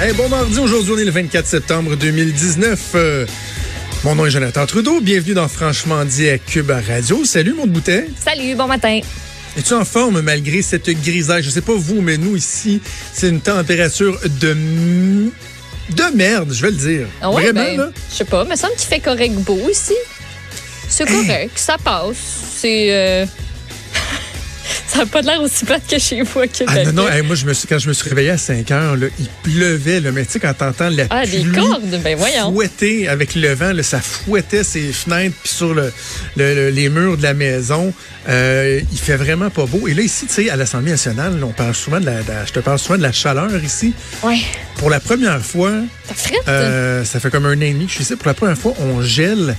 Hey, bon mardi, aujourd'hui on est le 24 septembre 2019. Euh, mon nom est Jonathan Trudeau, bienvenue dans Franchement dit à Cube Radio. Salut mon bouteille. Salut, bon matin. Es-tu en forme malgré cette grisaille? Je sais pas vous, mais nous ici, c'est une température de de merde, je vais le dire. Ah ouais, Vraiment, ben, là? Je sais pas, mais ça me semble qu'il fait correct beau ici. C'est correct, ça passe. C'est. euh, ça n'a pas l'air aussi plate que chez vous à Québec. Ah non, non, hey, moi, je me suis, quand je me suis réveillé à 5 heures, là, il pleuvait, là, mais tu sais, quand t'entends la Ah, des pluie cordes, ben voyons. fouetter avec le vent, là, ça fouettait ses fenêtres puis sur le, le- le- les murs de la maison. Euh, il fait vraiment pas beau. Et là, ici, tu sais, à l'Assemblée nationale, on parle souvent de la, de la- je te parle souvent de la chaleur ici. Ouais. Pour la première fois, euh, ça fait comme un an et demi que je suis ici. Pour la première fois, on gèle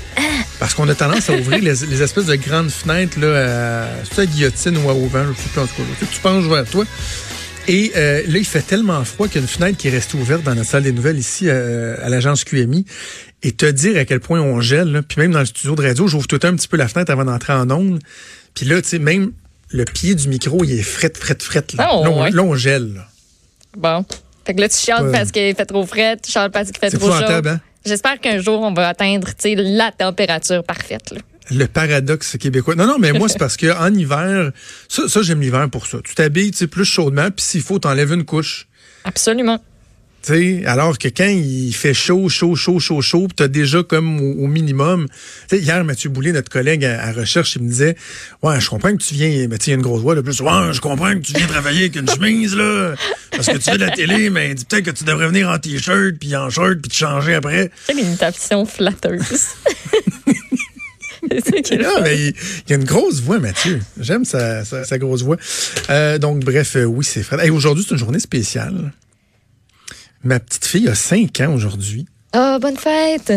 parce qu'on a tendance à ouvrir les, les espèces de grandes fenêtres là, à, à guillotine ou à au vent, je sais pas en tout cas. Tu penches vers toi. Et euh, là, il fait tellement froid qu'il y a une fenêtre qui est restée ouverte dans notre salle des nouvelles ici euh, à l'agence QMI. Et te dire à quel point on gèle, là, puis même dans le studio de radio, j'ouvre tout un petit peu la fenêtre avant d'entrer en onde. Puis là, tu sais, même le pied du micro, il est fret, fret, fret. Là, Oh, là, on, ouais. là, on gèle. là. Bon. Fait que là, tu Ouais. parce qu'il fait trop frais, tu chiales parce qu'il fait trop chaud. hein? J'espère qu'un jour, on va atteindre tu sais, la température parfaite. là. Le paradoxe québécois. Non, non, mais moi, c'est parce qu'en hiver, ça, ça j'aime l'hiver pour ça. Tu t'habilles plus chaudement, puis s'il faut, t'enlèves une couche. Absolument. Alors que quand il fait chaud, chaud, chaud, chaud, chaud, tu as déjà comme au, au minimum. Hier, Mathieu Boulay, notre collègue à, à recherche, il me disait Ouais, je comprends que tu viens, mais il y a une grosse voix de plus. Ouais, je comprends que tu viens travailler avec une chemise, là. Parce que tu fais de la télé, mais dis peut-être que tu devrais venir en t-shirt, puis en short, puis te changer après. Quelle imitation flatteuse. Fun. mais il, il a une grosse voix, Mathieu. J'aime sa, sa, sa grosse voix. Euh, donc, bref, euh, oui, c'est vrai. Et aujourd'hui, c'est une journée spéciale. Ma petite fille a 5 ans aujourd'hui. Ah, bonne fête.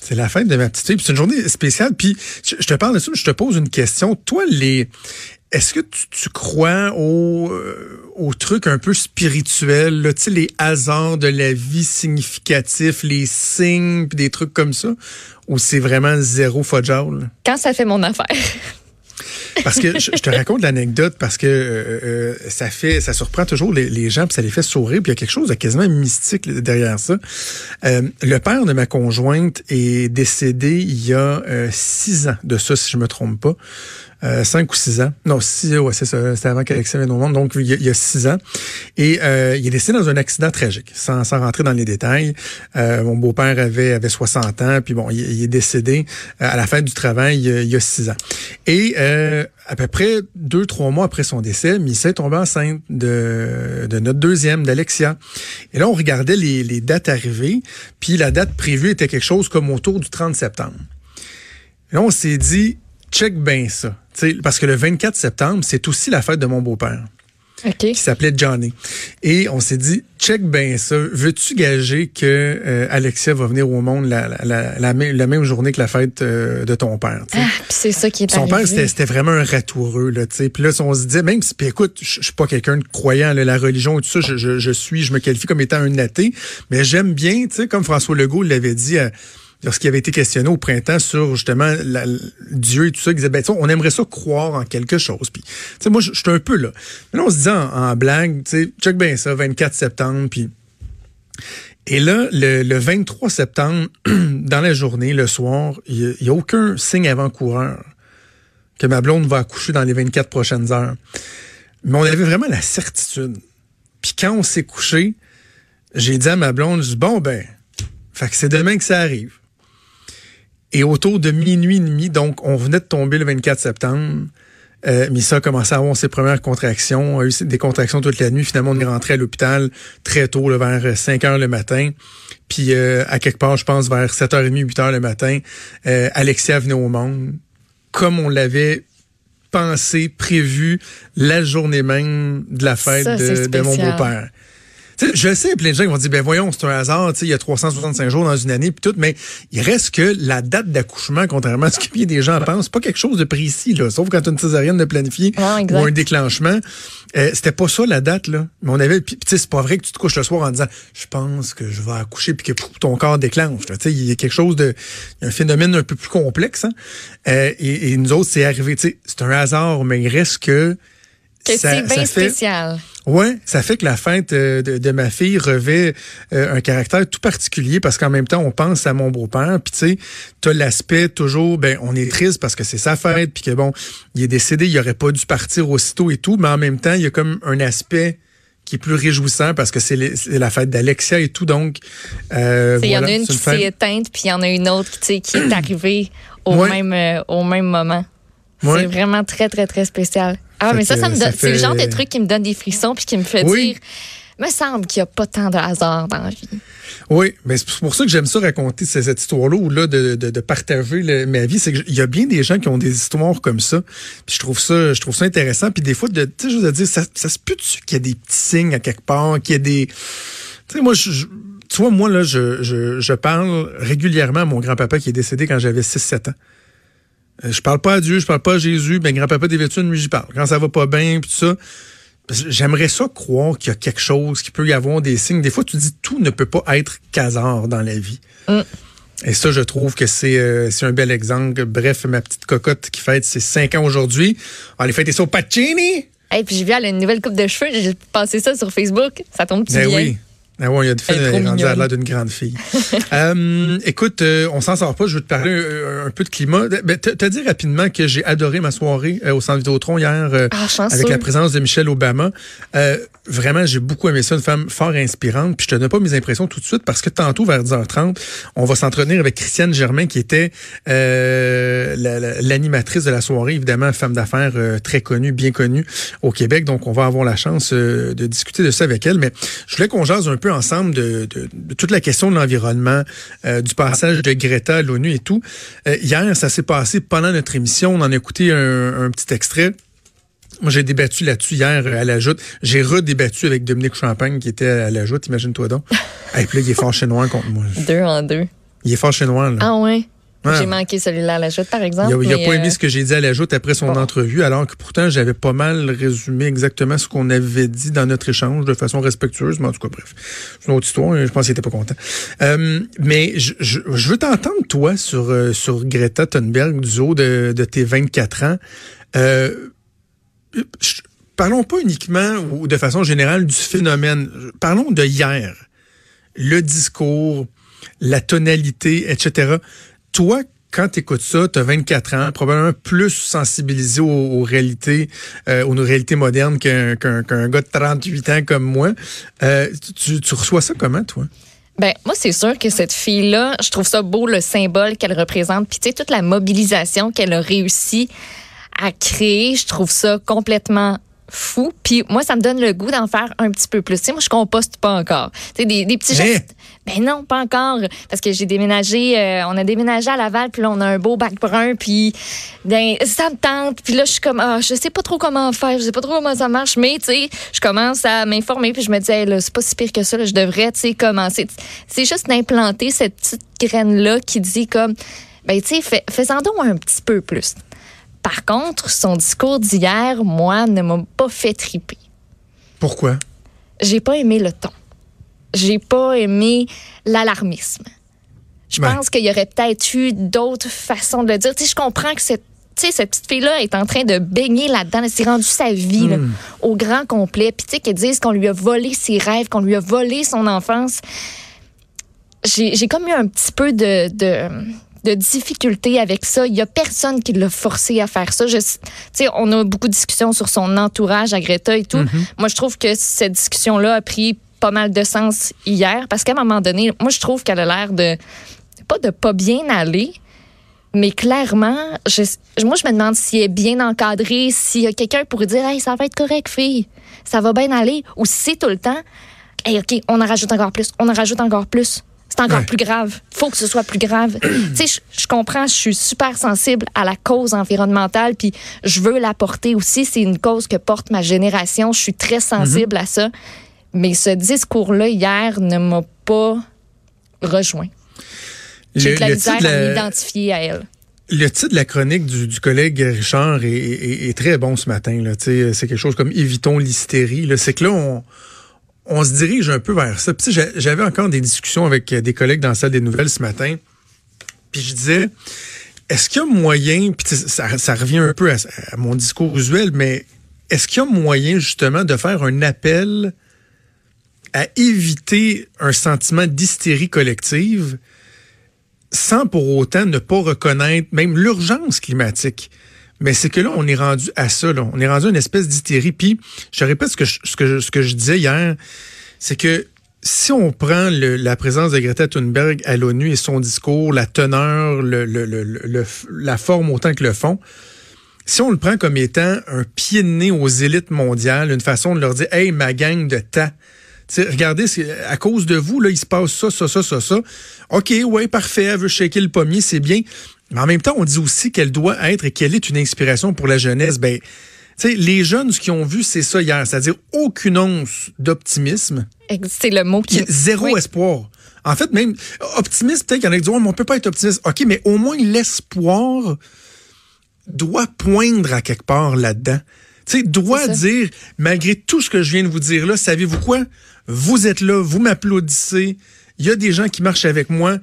C'est la fête de ma petite fille. C'est une journée spéciale. Puis je, je te parle de ça, mais je te pose une question. Toi, les est-ce que tu, tu crois au, euh, au truc un peu spirituel, là, tu sais, les hasards de la vie significatifs, les signes, puis des trucs comme ça? Ou c'est vraiment zéro fudgeable? Quand ça fait mon affaire. Parce que je, te raconte l'anecdote parce que euh, euh, ça fait, ça surprend toujours les, gens puis ça les fait sourire. Puis il y a quelque chose de quasiment mystique derrière ça. Euh, le père de ma conjointe est décédé il y a six ans de ça, si je me trompe pas. Euh, cinq ou six ans. Non, six, ouais, c'est ça. C'était avant qu'Alexis vienne au monde. Donc, il y a, il six ans. Et euh, il est décédé dans un accident tragique, sans, sans rentrer dans les détails. Euh, mon beau-père avait, avait 60 ans, puis bon, il, est décédé euh, à la fin du travail il y a- il y a six ans. Et euh, à peu près deux, trois mois après son décès, Missa est tombée enceinte de, de notre deuxième, d'Alexia. Et là, on regardait les, les dates arrivées, puis la date prévue était quelque chose comme autour du 30 septembre. Et là, on s'est dit, check bien ça. Tu sais, parce que le 24 septembre, c'est aussi la fête de mon beau-père qui s'appelait Johnny. Et on s'est dit, check bien ça. Veux-tu gager que euh, Alexia va venir au monde la, la, la, la même- journée que la fête euh, de ton père? tu sais? Ah, c'est ça qui est Son père, arrivé. c'était c'était vraiment un ratoureux, là, tu sais. Puis là, on se disait, même si, puis écoute, je suis pas quelqu'un de croyant, là, la religion et tout ça, je, je, je suis, je me qualifie comme étant un athée, mais j'aime bien, tu sais, comme François Legault l'avait dit lorsqu'il avait été questionné au printemps sur, justement, Dieu et tout ça, il disait, ben, on aimerait ça croire en quelque chose. Puis, moi, je suis un peu là. Mais là, on se dit en, blague, tu sais, check bien ça, 24 septembre, puis... Et là, le, le 23 septembre, dans la journée, le soir, il n'y a, aucun signe avant-coureur que ma blonde va accoucher dans les 24 prochaines heures. Mais on avait vraiment la certitude. Puis quand on s'est couché, j'ai dit à ma blonde, je dis, bon, ben, c'est demain que ça arrive. Et autour de minuit et demi, donc on venait de tomber le 24 septembre, euh, Missa a commencé à avoir ses premières contractions, a eu des contractions toute la nuit. Finalement, on est rentré à l'hôpital très tôt, là, vers 5 heures le matin. Puis euh, à quelque part, je pense, vers 7h30, 8 heures le matin, euh, Alexia venait au monde comme on l'avait pensé, prévu la journée même de la fête Ça, de, de mon beau-père. Tu sais, je sais, plein de gens qui vont dire, ben voyons, c'est un hasard, tu sais, il y a 365 jours dans une année, puis tout, mais il reste que la date d'accouchement, contrairement à ce que des gens pensent, c'est pas quelque chose de précis, là, sauf quand une césarienne de planifier ou un déclenchement. Euh, c'était pas ça la date, là. Mais on avait, puis tu sais, c'est pas vrai que tu te couches le soir en disant, je pense que je vais accoucher, puis que ton corps déclenche. là. Tu sais, il y a quelque chose de, il y a un phénomène un peu plus complexe. Hein? Euh, et, et nous autres, c'est arrivé, tu sais, c'est un hasard, mais il reste que Que c'est bien spécial. Ouais, ça fait que la fête euh, de, ma fille revêt euh, un caractère tout particulier parce qu'en même temps, on pense à mon beau-père, puis tu sais, t'as l'aspect toujours, ben, on est triste parce que c'est sa fête, puis que bon, il est décédé, il aurait pas dû partir aussitôt et tout, mais en même temps, il y a comme un aspect qui est plus réjouissant parce que c'est la fête d'Alexia et tout, donc. Euh, il y en a une qui s'est éteinte, puis il y en a une autre qui, qui est arrivée au même au même moment. C'est vraiment très très très spécial. Ah, mais ça, ça me donne. C'est le genre de truc qui me donne des frissons puis qui me fait dire. Il me semble qu'il n'y a pas tant de hasard dans la vie. Oui, mais c'est pour ça que j'aime ça raconter cette histoire-là ou là de, de, de partager ma vie. C'est qu'il y a bien des gens qui ont des histoires comme ça. Puis je trouve ça, je trouve ça intéressant. Puis des fois, de, tu sais, je veux dire, ça, ça se peut qu'il y a des petits signes à quelque part, qu'il y a des, tu sais, moi, je, tu vois, moi là, je, je, je parle régulièrement à mon grand-papa qui est décédé quand j'avais 6-7 ans. Euh, je parle pas à Dieu, je parle pas à Jésus, ben grand-papa des vertus, lui j'y parle. Quand ça va pas bien, puis tout ça, j'aimerais ça croire qu'il y a quelque chose, qu'il peut y avoir des signes. Des fois, tu dis tout ne peut pas être casard dans la vie. Mm. Et ça, je trouve que euh, c'est un bel exemple. Bref, ma petite cocotte qui fête ses cinq ans aujourd'hui. On aller fêter ça au Pacini. Et puis j'ai vu, elle a une nouvelle coupe de cheveux. J'ai passé ça sur Facebook. Ça tombe ben bien? Oui. Ah ouais, il a fait rendu à l'air d'une grande fille. euh, écoute, euh, on s'en sort pas. Je veux te parler euh, un, peu de climat. Ben, te, dire rapidement que j'ai adoré ma soirée euh, au Centre Vidéotron hier ah, avec la présence de Michelle Obama. vraiment, j'ai beaucoup aimé ça. Une femme fort inspirante. Puis je te donne pas mes impressions tout de suite parce que tantôt, vers 10h30, on va s'entretenir avec Christiane Germain qui était l'animatrice de la soirée. Évidemment, femme d'affaires très connue, bien connue au Québec. Donc, on va avoir la chance de discuter de ça avec elle. Mais je voulais qu'on jase un peu ensemble de, toute la question de l'environnement, euh, du passage de Greta à l'ONU et tout. Euh, hier, ça s'est passé pendant notre émission. On en a écouté un, petit extrait. Moi, j'ai débattu là-dessus hier à la joute. J'ai redébattu avec Dominique Champagne qui était à la joute, imagine-toi donc. Et puis là, il est fort noir contre moi. Deux en deux. Il est fort noir, là. Ah ouais? J'ai manqué celui-là à la joute, par exemple. Il n'a pas aimé euh, ce que j'ai dit à la joute après son entrevue, alors que pourtant, j'avais pas mal résumé exactement ce qu'on avait dit dans notre échange de façon respectueuse. Mais en tout cas, bref, c'est une autre histoire. Je pense qu'il n'était pas content. Euh, mais je, je, veux t'entendre, toi, sur, euh, sur Greta Thunberg, du haut de, de tes 24 ans. parlons pas uniquement ou de façon générale du phénomène. Parlons de hier. Le discours, la tonalité, etc toi, quand tu écoutes ça, tu as 24 ans, probablement plus sensibilisé aux, réalités, euh, aux réalités modernes qu'un gars de 38 ans comme moi. Euh, tu, reçois ça comment, toi? Ben moi c'est sûr que cette fille là, je trouve ça beau le symbole qu'elle représente, puis tu sais toute la mobilisation qu'elle a réussi à créer, je trouve ça complètement fou. Puis moi, ça me donne le goût d'en faire un petit peu plus. Tu sais, moi, je composte pas encore. Tu sais, des, des petits gestes. Ben non, pas encore. Parce que j'ai déménagé, euh, on a déménagé à Laval, puis là, on a un beau bac brun, puis ben, ça me tente. Puis là, je suis comme, ah, je sais pas trop comment faire, je sais pas trop comment ça marche, mais tu sais, je commence à m'informer, puis je me dis, hey, là, c'est pas si pire que ça, là, je devrais, tu sais, commencer. C'est juste d'implanter cette petite graine-là qui dit comme, ben, tu sais, fais, fais-en donc un petit peu plus. Par contre, son discours d'hier, moi, ne m'a pas fait triper. Pourquoi? J'ai pas aimé le ton. J'ai pas aimé l'alarmisme. Je pense qu'il y aurait peut-être eu d'autres façons de le dire. Tu sais, je comprends que cette, cette petite fille-là est en train de baigner là-dedans. Elle s'est rendue sa vie hmm. au grand complet. Puis tu sais, qu'elle dise qu'on lui a volé ses rêves, qu'on lui a volé son enfance. J'ai comme eu un petit peu de de difficultés avec ça. Il y a personne qui l'a forcé à faire ça. Je, on a beaucoup de discussions sur son entourage à Greta et tout. Mm-hmm. Moi, je trouve que cette discussion-là a pris pas mal de sens hier parce qu'à un moment donné, moi, je trouve qu'elle a l'air de pas de pas bien aller, mais clairement, je, moi, je me demande s'il est bien encadré, s'il y a quelqu'un pour dire, hey, ça va être correct, fille, ça va bien aller, ou si c'est tout le temps, hey, OK, on en rajoute encore plus, on en rajoute encore plus c'est encore plus grave. faut que ce soit plus grave. tu sais, je comprends, je suis super sensible à la cause environnementale, puis je veux la porter aussi. C'est une cause que porte ma génération. Je suis très sensible à ça. Mais ce discours-là, hier, ne m'a pas rejoint. J'ai de la misère à m'identifier à elle. Le titre de la chronique du, collègue Richard est, très bon ce matin. C'est quelque chose comme Évitons l'hystérie. C'est que là, on on se dirige un peu vers ça. Puis j'avais encore des discussions avec des collègues dans la salle des nouvelles ce matin. Puis je disais, est-ce qu'il y a moyen, puis ça, revient un peu à, mon discours usuel, mais est-ce qu'il y a moyen justement de faire un appel à éviter un sentiment d'hystérie collective sans pour autant ne pas reconnaître même l'urgence climatique? Mais c'est que là, on est rendu à ça. Là. On est rendu à une espèce d'hystérie. Puis, je répète ce que je, ce que, ce que je disais hier, c'est que si on prend le, la présence de Greta Thunberg à l'ONU et son discours, la teneur, le, le, la forme autant que le fond, si on le prend comme étant un pied de nez aux élites mondiales, une façon de leur dire, hey, ma gang de tas, regardez, à cause de vous, là, il se passe ça, ça, ça, ça, ça. OK, ouais, parfait, elle veut shaker le pommier, c'est bien. Mais en même temps, on dit aussi qu'elle doit être et qu'elle est une inspiration pour la jeunesse. Ben, les jeunes, ce qu'ils ont vu, c'est ça hier, c'est-à-dire aucune once d'optimisme. C'est le mot qui... Zéro espoir. En fait, même optimiste, peut-être qu'il y en a qui disent, oh, mais on peut pas être optimiste. OK, mais au moins l'espoir doit poindre à quelque part là-dedans. Tu sais, doit dire, malgré tout ce que je viens de vous dire là, savez-vous quoi? Vous êtes là, vous m'applaudissez, il y a des gens qui marchent avec moi,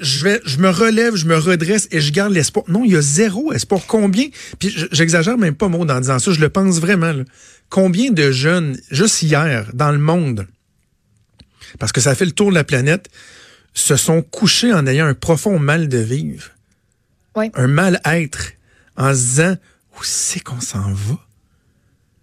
je vais, je me relève, je me redresse et je garde l'espoir. Non, il y a zéro espoir. Combien, puis j'exagère même pas mot en disant ça, je le pense vraiment, combien de jeunes, juste hier, dans le monde, parce que ça fait le tour de la planète, se sont couchés en ayant un profond mal de vivre? Un mal-être en se disant où c'est qu'on s'en va?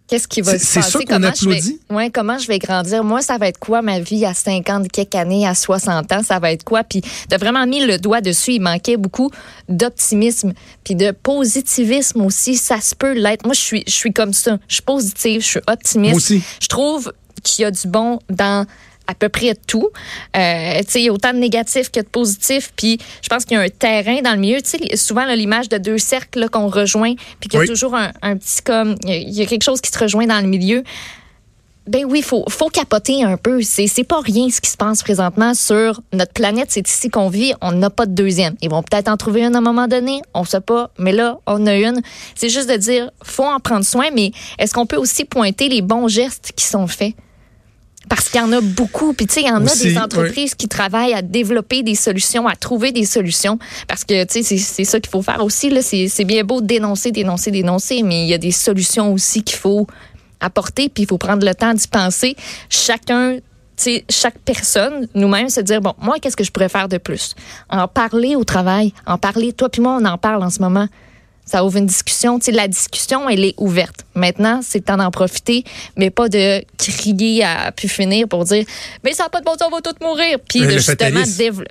Qu'est-ce qui va se passer? C'est ça qu'on applaudit? Ouais, comment je vais grandir? Moi, ça va être quoi ma vie à 50, quelques années, à 60 ans? Ça va être quoi? Puis de vraiment mis le doigt dessus. Il manquait beaucoup d'optimisme puis de positivisme aussi. Ça se peut l'être. Moi, je suis, je suis comme ça. Je suis positive, je suis optimiste. Moi aussi. Je trouve qu'il y a du bon dans à peu près tout. Euh, il y a autant de négatifs que de positifs. Puis je pense qu'il y a un terrain dans le milieu. sais, souvent, l'image de deux cercles qu'on rejoint, puis qu'il y a toujours un, petit comme... Il y, a quelque chose qui se rejoint dans le milieu. Ben oui, faut faut capoter un peu. C'est c'est pas rien ce qui se passe présentement sur notre planète. C'est ici qu'on vit. On n'a pas de deuxième. Ils vont peut-être en trouver une à un moment donné. On sait pas. Mais là, on a une. C'est juste de dire, faut en prendre soin. Mais est-ce qu'on peut aussi pointer les bons gestes qui sont faits? Parce qu'il y en a beaucoup. Puis, tu sais, il y en a des entreprises qui travaillent à développer des solutions, à trouver des solutions. Parce que, tu sais, c'est ça qu'il faut faire aussi. C'est bien beau de dénoncer, dénoncer, dénoncer, mais il y a des solutions aussi qu'il faut apporter. Puis, il faut prendre le temps d'y penser. Chacun sais, chaque personne, nous-mêmes, se dire, bon, moi, qu'est-ce que je pourrais faire de plus? En parler au travail, en parler, toi puis moi, on en parle en ce moment ça ouvre une discussion. Tu sais, la discussion, elle est ouverte. Maintenant, c'est le temps d'en profiter, mais pas de crier à pu finir pour dire mais ça n'a pas de bon sens, on va tous mourir. Puis de justement,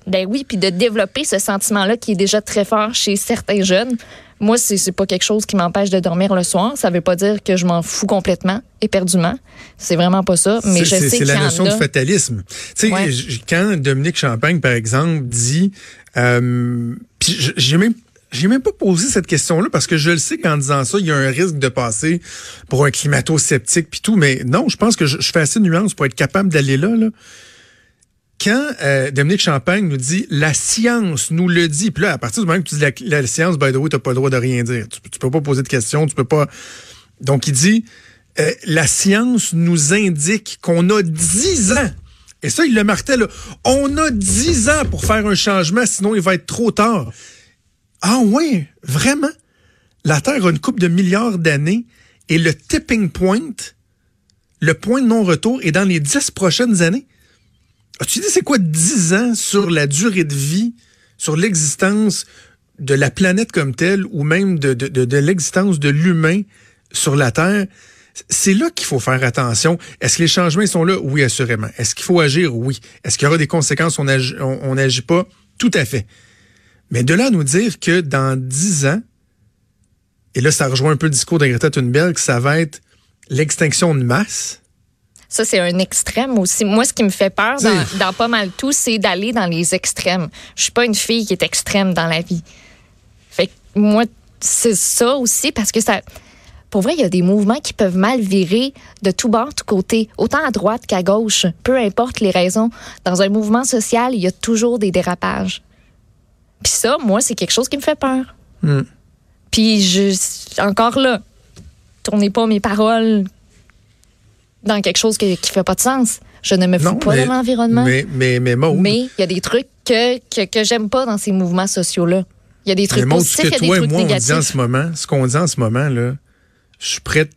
ben oui, puis de développer ce sentiment-là qui est déjà très fort chez certains jeunes. Moi, c'est, c'est pas quelque chose qui m'empêche de dormir le soir. Ça veut pas dire que je m'en fous complètement, éperdument. C'est vraiment pas ça. Mais je sais C'est la notion de fatalisme. Tu sais, quand Dominique Champagne, par exemple, dit, euh, puis j'ai même j'ai même pas posé cette question-là parce que je le sais qu'en disant ça, il y a un risque de passer pour un climato-sceptique puis tout. Mais non, je pense que je, fais assez de nuances pour être capable d'aller là, là. Quand euh, Dominique Champagne nous dit la science nous le dit, puis là, à partir du moment que tu dis la, science, by the way, t'as pas le droit de rien dire. Tu, peux pas poser de questions, tu peux pas. Donc il dit euh, la science nous indique qu'on a dix ans. Et ça, il le martèle. On a dix ans pour faire un changement, sinon il va être trop tard. Ah oui, vraiment? La Terre a une coupe de milliards d'années et le tipping point, le point de non-retour, est dans les dix prochaines années. As-tu dit c'est quoi dix ans sur la durée de vie, sur l'existence de la planète comme telle ou même de, l'existence de l'humain sur la Terre? C'est là qu'il faut faire attention. Est-ce que les changements sont là? Oui, assurément. Est-ce qu'il faut agir? Oui. Est-ce qu'il y aura des conséquences? On n'agit pas? Tout à fait. Mais de là à nous dire que dans dix ans, et là, ça rejoint un peu le discours de Greta Thunberg, ça va être l'extinction de masse. Ça, c'est un extrême aussi. Moi, ce qui me fait peur dans, pas mal tout, c'est d'aller dans les extrêmes. Je suis pas une fille qui est extrême dans la vie. Fait que moi, c'est ça aussi parce que ça. Pour vrai, il y a des mouvements qui peuvent mal virer de tout bord, tout côté, autant à droite qu'à gauche. Peu importe les raisons. Dans un mouvement social, il y a toujours des dérapages. Puis ça, moi, c'est quelque chose qui me fait peur. Hmm. Puis je, encore là, tournez pas mes paroles dans quelque chose qui, qui fait pas de sens. Je ne me fous pas de l'environnement. Mais, mais, mais, mais il y a des trucs que, que, que j'aime pas dans ces mouvements sociaux-là. Il y a des trucs positifs, il y a des trucs négatifs. On dit en ce moment, ce qu'on dit en ce moment, là, je suis prête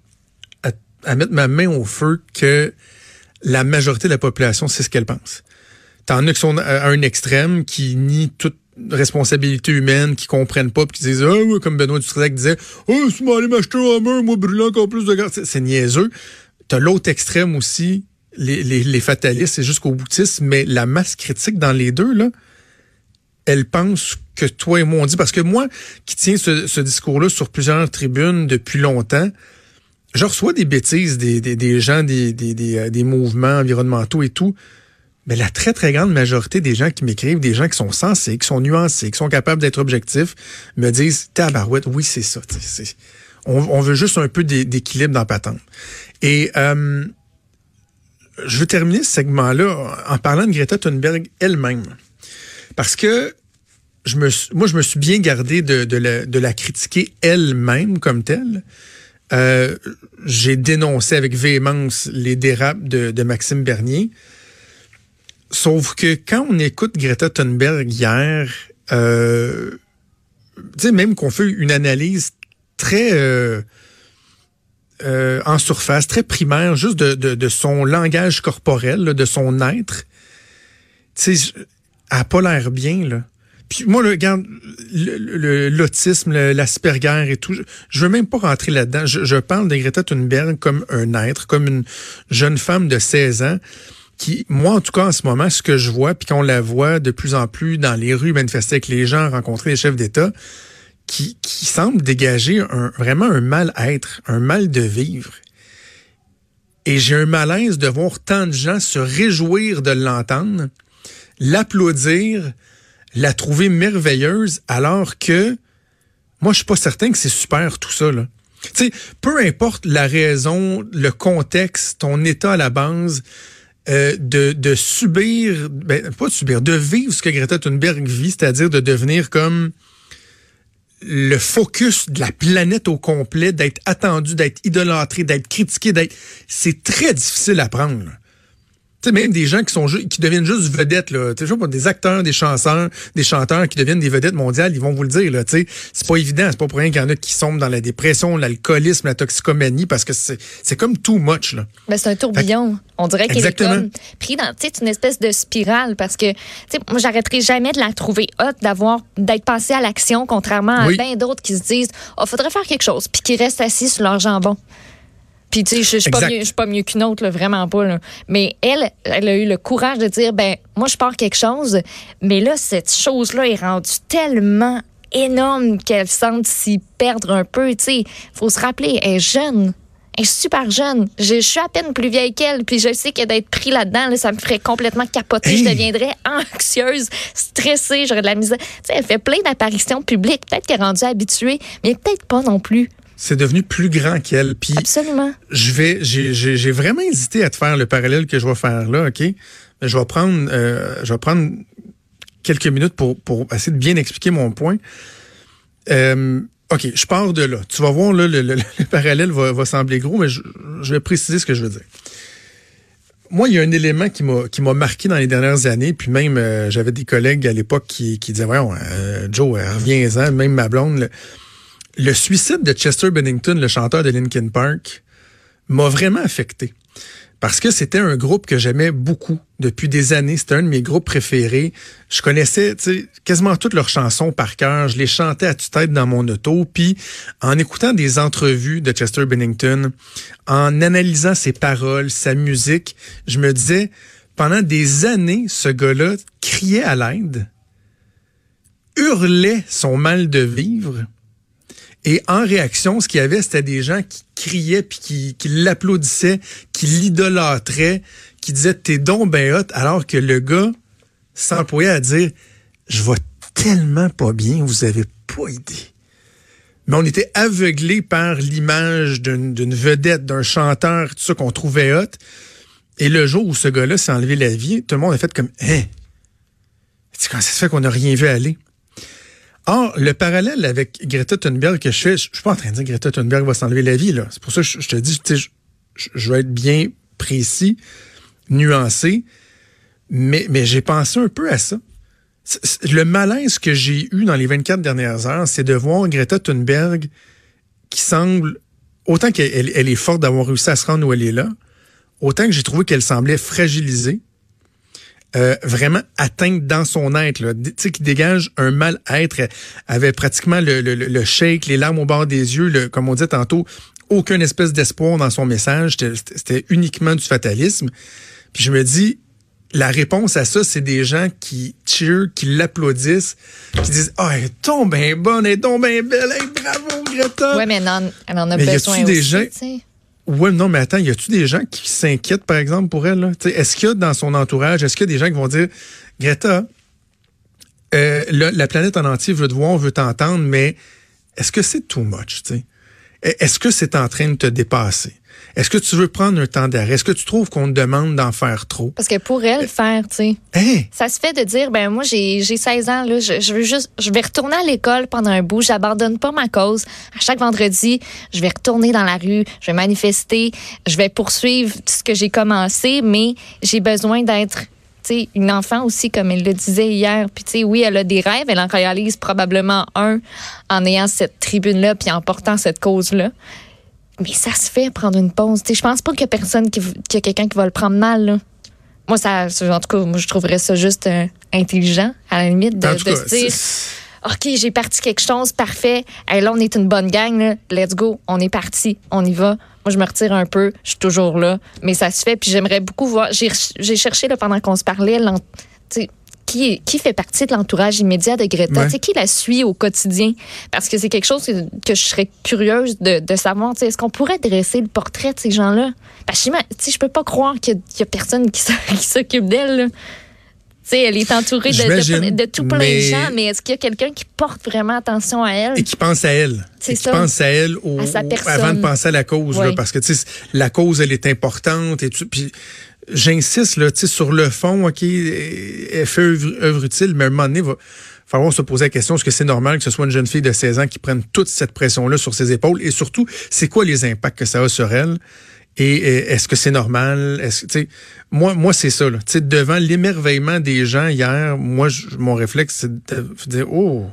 à à mettre ma main au feu que la majorité de la population sait ce qu'elle pense. T'en as qui sont à un extrême, qui nient toute responsabilité humaine, qui comprennent pas, puis qui disent, ah oui, comme Benoît Dutrisac disait, oh, si m'allais m'acheter un Hummer, moi, brûlant encore plus de gaz. C'est niaiseux. T'as l'autre extrême aussi, les, les, les fatalistes, c'est jusqu'au boutisme, mais la masse critique dans les deux, là, elle pense que toi et moi on dit. Parce que moi, qui tiens ce, ce discours-là sur plusieurs tribunes depuis longtemps, je reçois des bêtises des, des, des gens, des, des, des, euh, des mouvements environnementaux et tout. Mais la très, très grande majorité des gens qui m'écrivent, des gens qui sont sensés, qui sont nuancés, qui sont capables d'être objectifs, me disent Tabarouette, oui, c'est ça. On, veut juste un peu d'équilibre dans patente. Et euh, je veux terminer ce segment-là en parlant de Greta Thunberg elle-même. Parce que je me, moi, je me suis bien gardé de, la, critiquer elle-même comme telle. Euh, j'ai dénoncé avec véhémence les dérapes de, Maxime Bernier. Sauf que quand on écoute Greta Thunberg hier, euh, tu sais, même qu'on fait une analyse très euh, euh, en surface, très primaire, juste de, de, son langage corporel, de son être, tu sais, elle pas l'air bien, là. Puis moi, le, regarde, l'autisme, l'asperger et tout, je, veux même pas rentrer là-dedans. Je, je, parle de Greta Thunberg comme un être, comme une jeune femme de 16 ans qui, moi en tout cas en ce moment, ce que je vois, puis qu'on la voit de plus en plus dans les rues, manifester avec les gens, rencontrer les chefs d'État, qui, qui semble dégager un, vraiment un mal-être, un mal de vivre. Et j'ai un malaise de voir tant de gens se réjouir de l'entendre, l'applaudir, la trouver merveilleuse, alors que moi, je suis pas certain que c'est super tout ça. Là. sais, peu importe la raison, le contexte, ton état à la base, euh, de, subir, ben, pas de subir, de vivre ce que Greta Thunberg vit, c'est-à-dire de devenir comme le focus de la planète au complet, d'être attendu, d'être idolâtré, d'être critiqué, d'être, c'est très difficile à prendre sais, même des gens qui sont qui deviennent juste vedettes, là. Tu sais, des acteurs, des chanteurs, des chanteurs qui deviennent des vedettes mondiales, ils vont vous le dire, là. Tu sais, c'est pas évident. C'est pas pour rien qu'il y en a qui sont dans la dépression, l'alcoolisme, la toxicomanie, parce que c'est comme too much, là. Ben, c'est un tourbillon. On dirait qu'il est comme pris dans, tu sais, une espèce de spirale, parce que, tu sais, moi, j'arrêterai jamais de la trouver haute, d'avoir, d'être passé à l'action, contrairement à bien d'autres qui se disent, oh, faudrait faire quelque chose, puis qui restent assis sur leur jambon. Puis, tu sais, je suis pas, mieux, pas mieux qu'une autre, vraiment pas. Là. Mais elle, elle a eu le courage de dire, ben, moi, je pars quelque chose, mais là, cette chose-là est rendue tellement énorme qu'elle semble s'y perdre un peu. Tu sais, faut se rappeler, elle est jeune. Elle est super jeune. Je, suis à peine plus vieille qu'elle, puis je sais que d'être pris là-dedans, ça me ferait complètement capoter. Je deviendrais anxieuse, stressée, j'aurais de la misère. Tu sais, elle fait plein d'apparitions publiques. Peut-être qu'elle est rendue habituée, mais peut-être pas non plus. C'est devenu plus grand qu'elle. Puis Absolument. Je vais, j'ai vraiment hésité à te faire le parallèle que je vais faire là, ok? Mais je vais prendre, euh, je vais prendre quelques minutes pour pour essayer de bien expliquer mon point. Euh, ok, je pars de là. Tu vas voir là, le, le, parallèle va, va, sembler gros, mais je, je, vais préciser ce que je veux dire. Moi, il y a un élément qui m'a qui m'a marqué dans les dernières années, puis même euh, j'avais des collègues à l'époque qui, qui disaient voyons, Joe, reviens-en, même ma blonde. Le suicide de Chester Bennington, le chanteur de Linkin Park, m'a vraiment affecté. Parce que c'était un groupe que j'aimais beaucoup depuis des années. C'était un de mes groupes préférés. Je connaissais quasiment toutes leurs chansons par cœur. Je les chantais à tue-tête dans mon auto. Puis en écoutant des entrevues de Chester Bennington, en analysant ses paroles, sa musique, je me disais, pendant des années, ce gars-là criait à l'aide, hurlait son mal de vivre et en réaction, ce qu'il y avait, c'était des gens qui criaient, puis qui, l'applaudissaient, qui l'idolâtraient, qui disaient « t'es donc ben hot », alors que le gars s'employait à dire « je vais tellement pas bien, vous avez pas idée ». Mais on était aveuglé par l'image d'une vedette, d'un chanteur, tout ça qu'on trouvait hot. Et le jour où ce gars-là s'est enlevé la vie, tout le monde a fait comme « hein, quand ça se fait qu'on n'a rien vu aller ». Or, le parallèle avec Greta Thunberg que je fais, je, suis pas en train de dire que Greta Thunberg va s'enlever la vie, là. C'est pour ça que je, te dis, je, je, vais être bien précis, nuancé, mais, mais j'ai pensé un peu à ça. Le malaise que j'ai eu dans les 24 dernières heures, c'est de voir Greta Thunberg qui semble autant qu'elle elle est forte d'avoir réussi à se rendre où elle est là, autant que j'ai trouvé qu'elle semblait fragilisée, euh, vraiment atteinte dans son être, là, tu sais, qui dégage un mal-être. Elle avait pratiquement le, le, le, shake, les larmes au bord des yeux, le, comme on dit tantôt, aucune espèce d'espoir dans son message. C'était uniquement du fatalisme. Puis je me dis, la réponse à ça, c'est des gens qui cheer, qui l'applaudissent, qui disent Ah, oh, elle est donc bien bonne, elle est donc bien belle, bravo, Greta. Oui, mais elle en, elle en a mais besoin y a des gens... Oui, non, mais attends, y a-tu des gens qui s'inquiètent, par exemple, pour elle? Est-ce qu'il y a dans son entourage, est-ce qu'il y a des gens qui vont dire Greta, euh, la planète en entier veut te voir, veut t'entendre, mais est-ce que c'est too much? Est-ce que c'est en train de te dépasser? Est-ce que tu veux prendre un temps d'arrêt? Est-ce que tu trouves qu'on te demande d'en faire trop? Parce que pour elle, faire, tu sais. Hein? Ça se fait de dire, ben moi, j'ai 16 ans, là, je, veux juste, je vais retourner à l'école pendant un bout, j'abandonne pas ma cause. À chaque vendredi, je vais retourner dans la rue, je vais manifester, je vais poursuivre ce que j'ai commencé, mais j'ai besoin d'être sais, une enfant aussi, comme elle le disait hier. Puis, tu sais, oui, elle a des rêves, elle en réalise probablement un en ayant cette tribune-là puis en portant cette cause-là. Mais ça se fait prendre une pause. Je pense pas qu'il y a personne qui, qu'il y a quelqu'un qui va le prendre mal. Moi, ça, en tout cas, moi, je trouverais ça juste euh, intelligent, à la limite, de, se dire OK, j'ai parti quelque chose, parfait. là, on est une bonne gang, let's go, on est parti, on y va. Moi, je me retire un peu, je suis toujours là, mais ça se fait. Puis j'aimerais beaucoup voir. J'ai cherché là, pendant qu'on se parlait, qui, qui fait partie de l'entourage immédiat de Greta? Qui la suit au quotidien? Parce que c'est quelque chose que, je serais curieuse de, de savoir. Est-ce qu'on pourrait dresser le portrait de ces gens-là? Parce que je peux pas croire qu'il y, a personne qui s'occupe d'elle. Sais, elle est entourée de, de, tout plein de gens, mais est-ce qu'il y a quelqu'un qui porte vraiment attention à elle? Et qui pense à elle. Et qui pense à elle au, avant de penser à la cause. Là, parce que la cause, elle est importante. Et puis j'insiste là, sur le fond, OK, elle fait œuvre, utile, mais à un moment donné, il va falloir se poser la question, est-ce que c'est normal que ce soit une jeune fille de 16 ans qui prenne toute cette pression-là sur ses épaules? Et surtout, c'est quoi les impacts que ça a sur elle? Et, est-ce que c'est normal? Est-ce moi, moi, c'est ça. Là. devant l'émerveillement des gens hier, moi, mon réflexe, c'est de dire, oh,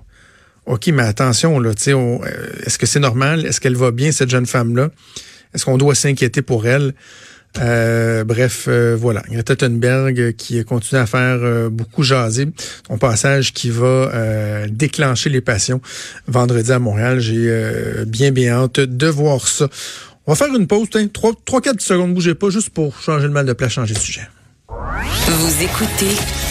OK, mais attention, là, euh, est-ce que c'est normal? Est-ce qu'elle va bien, cette jeune femme-là? Est-ce qu'on doit s'inquiéter pour elle? Euh, bref, euh, voilà. Greta Thunberg qui continue à faire euh, beaucoup jaser. Son passage qui va déclencher les passions vendredi à Montréal. J'ai bien, bien hâte de voir ça. On va faire une pause, 3-4 secondes, bougez pas, juste pour changer le mal de place, changer de sujet. Vous écoutez